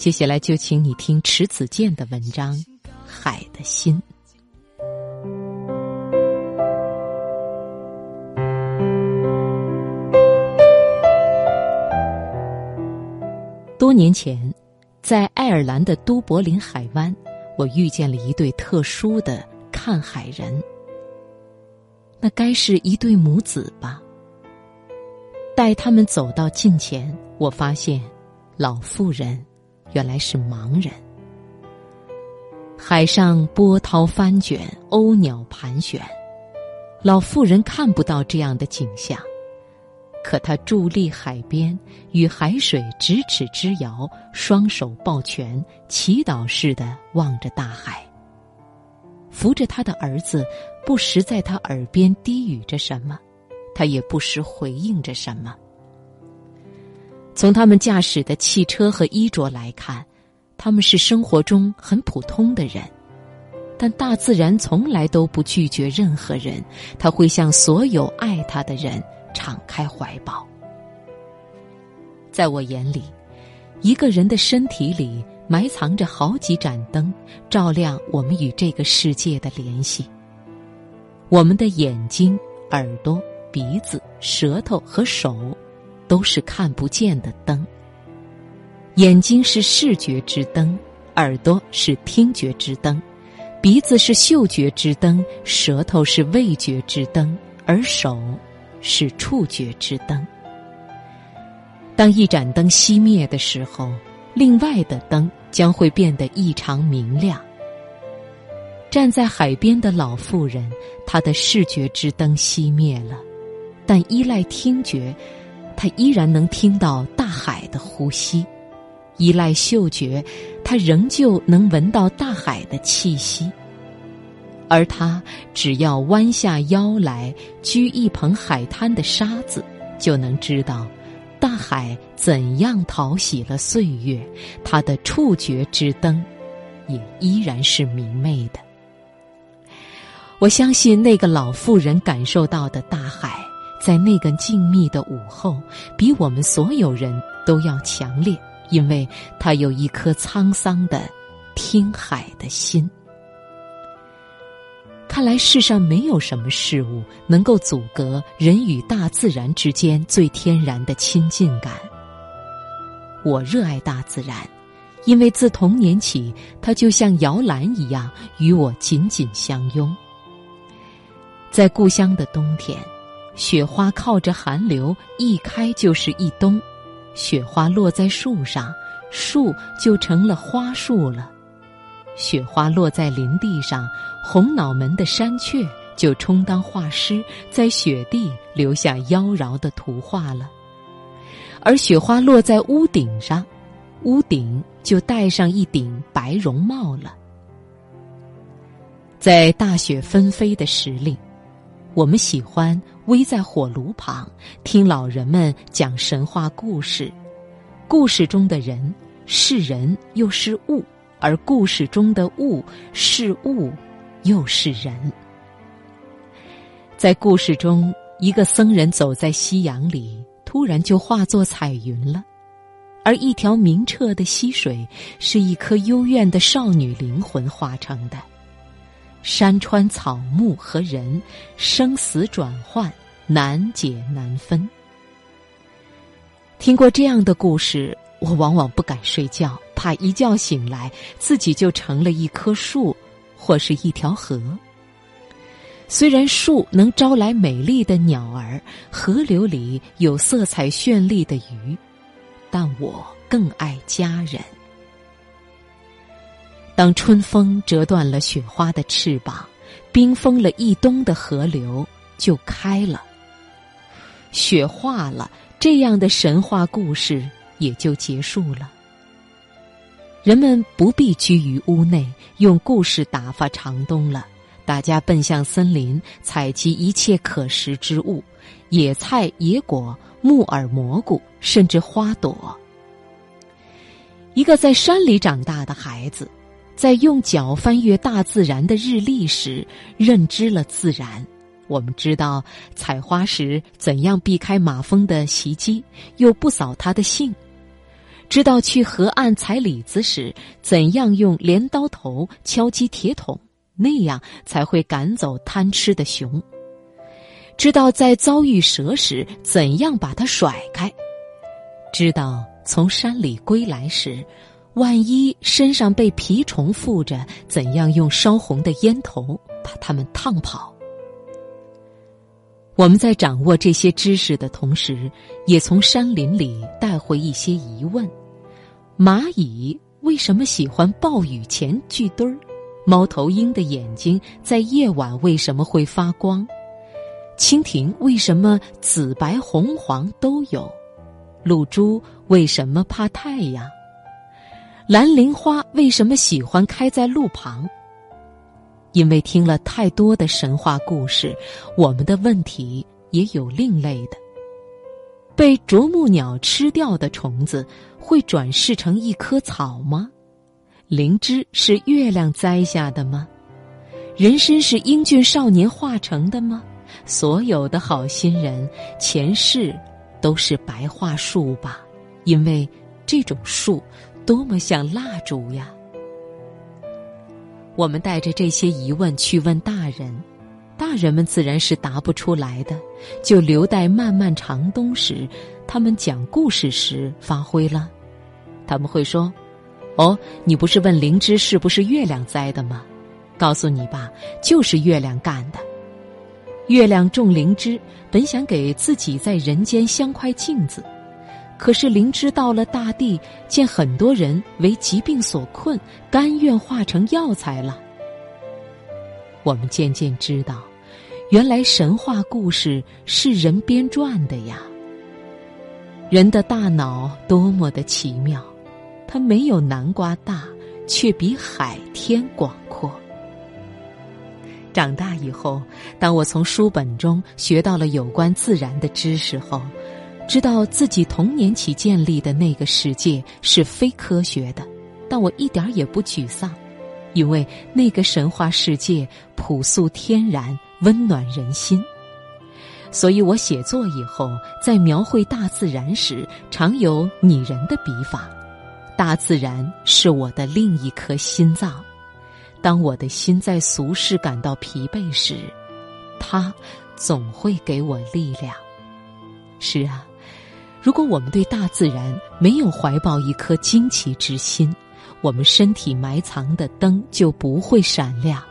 接下来就请你听迟子建的文章《海的心》。多年前，在爱尔兰的都柏林海湾，我遇见了一对特殊的看海人。那该是一对母子吧？待他们走到近前，我发现，老妇人原来是盲人。海上波涛翻卷，鸥鸟盘旋，老妇人看不到这样的景象。可她伫立海边，与海水咫尺之遥，双手抱拳，祈祷似的望着大海。扶着他的儿子，不时在他耳边低语着什么，他也不时回应着什么。从他们驾驶的汽车和衣着来看，他们是生活中很普通的人，但大自然从来都不拒绝任何人，他会向所有爱他的人。敞开怀抱，在我眼里，一个人的身体里埋藏着好几盏灯，照亮我们与这个世界的联系。我们的眼睛、耳朵、鼻子、舌头和手，都是看不见的灯。眼睛是视觉之灯，耳朵是听觉之灯，鼻子是嗅觉之灯，舌头是味觉之灯，而手。是触觉之灯。当一盏灯熄灭的时候，另外的灯将会变得异常明亮。站在海边的老妇人，她的视觉之灯熄灭了，但依赖听觉，他依然能听到大海的呼吸；依赖嗅觉，他仍旧能闻到大海的气息。而他只要弯下腰来掬一捧海滩的沙子，就能知道大海怎样淘洗了岁月。他的触觉之灯也依然是明媚的。我相信那个老妇人感受到的大海，在那个静谧的午后，比我们所有人都要强烈，因为他有一颗沧桑的听海的心。看来世上没有什么事物能够阻隔人与大自然之间最天然的亲近感。我热爱大自然，因为自童年起，它就像摇篮一样与我紧紧相拥。在故乡的冬天，雪花靠着寒流一开就是一冬，雪花落在树上，树就成了花树了。雪花落在林地上。红脑门的山雀就充当画师，在雪地留下妖娆的图画了。而雪花落在屋顶上，屋顶就戴上一顶白绒帽了。在大雪纷飞的时令，我们喜欢偎在火炉旁，听老人们讲神话故事。故事中的人是人又是物，而故事中的物是物。又是人，在故事中，一个僧人走在夕阳里，突然就化作彩云了；而一条明澈的溪水，是一颗幽怨的少女灵魂化成的。山川草木和人，生死转换，难解难分。听过这样的故事，我往往不敢睡觉，怕一觉醒来，自己就成了一棵树。或是一条河。虽然树能招来美丽的鸟儿，河流里有色彩绚丽的鱼，但我更爱家人。当春风折断了雪花的翅膀，冰封了一冬的河流就开了。雪化了，这样的神话故事也就结束了。人们不必居于屋内，用故事打发长冬了。大家奔向森林，采集一切可食之物：野菜、野果、木耳、蘑菇，甚至花朵。一个在山里长大的孩子，在用脚翻阅大自然的日历时，认知了自然。我们知道采花时怎样避开马蜂的袭击，又不扫它的兴。知道去河岸采李子时怎样用镰刀头敲击铁桶，那样才会赶走贪吃的熊；知道在遭遇蛇时怎样把它甩开；知道从山里归来时，万一身上被蜱虫附着，怎样用烧红的烟头把它们烫跑。我们在掌握这些知识的同时，也从山林里带回一些疑问。蚂蚁为什么喜欢暴雨前聚堆儿？猫头鹰的眼睛在夜晚为什么会发光？蜻蜓为什么紫白红黄都有？露珠为什么怕太阳？蓝铃花为什么喜欢开在路旁？因为听了太多的神话故事，我们的问题也有另类的。被啄木鸟吃掉的虫子会转世成一棵草吗？灵芝是月亮栽下的吗？人参是英俊少年化成的吗？所有的好心人前世都是白桦树吧？因为这种树多么像蜡烛呀！我们带着这些疑问去问大人。大人们自然是答不出来的，就留待漫漫长冬时，他们讲故事时发挥了。他们会说：“哦，你不是问灵芝是不是月亮栽的吗？告诉你吧，就是月亮干的。月亮种灵芝，本想给自己在人间镶块镜子，可是灵芝到了大地，见很多人为疾病所困，甘愿化成药材了。我们渐渐知道。”原来神话故事是人编撰的呀！人的大脑多么的奇妙，它没有南瓜大，却比海天广阔。长大以后，当我从书本中学到了有关自然的知识后，知道自己童年起建立的那个世界是非科学的，但我一点也不沮丧，因为那个神话世界朴素天然。温暖人心，所以我写作以后，在描绘大自然时，常有拟人的笔法。大自然是我的另一颗心脏。当我的心在俗世感到疲惫时，它总会给我力量。是啊，如果我们对大自然没有怀抱一颗惊奇之心，我们身体埋藏的灯就不会闪亮。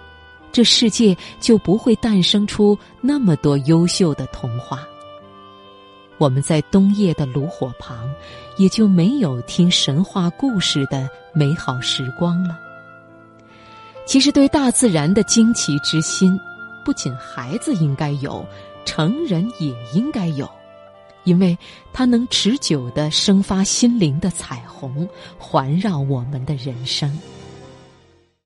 这世界就不会诞生出那么多优秀的童话。我们在冬夜的炉火旁，也就没有听神话故事的美好时光了。其实，对大自然的惊奇之心，不仅孩子应该有，成人也应该有，因为它能持久的生发心灵的彩虹，环绕我们的人生。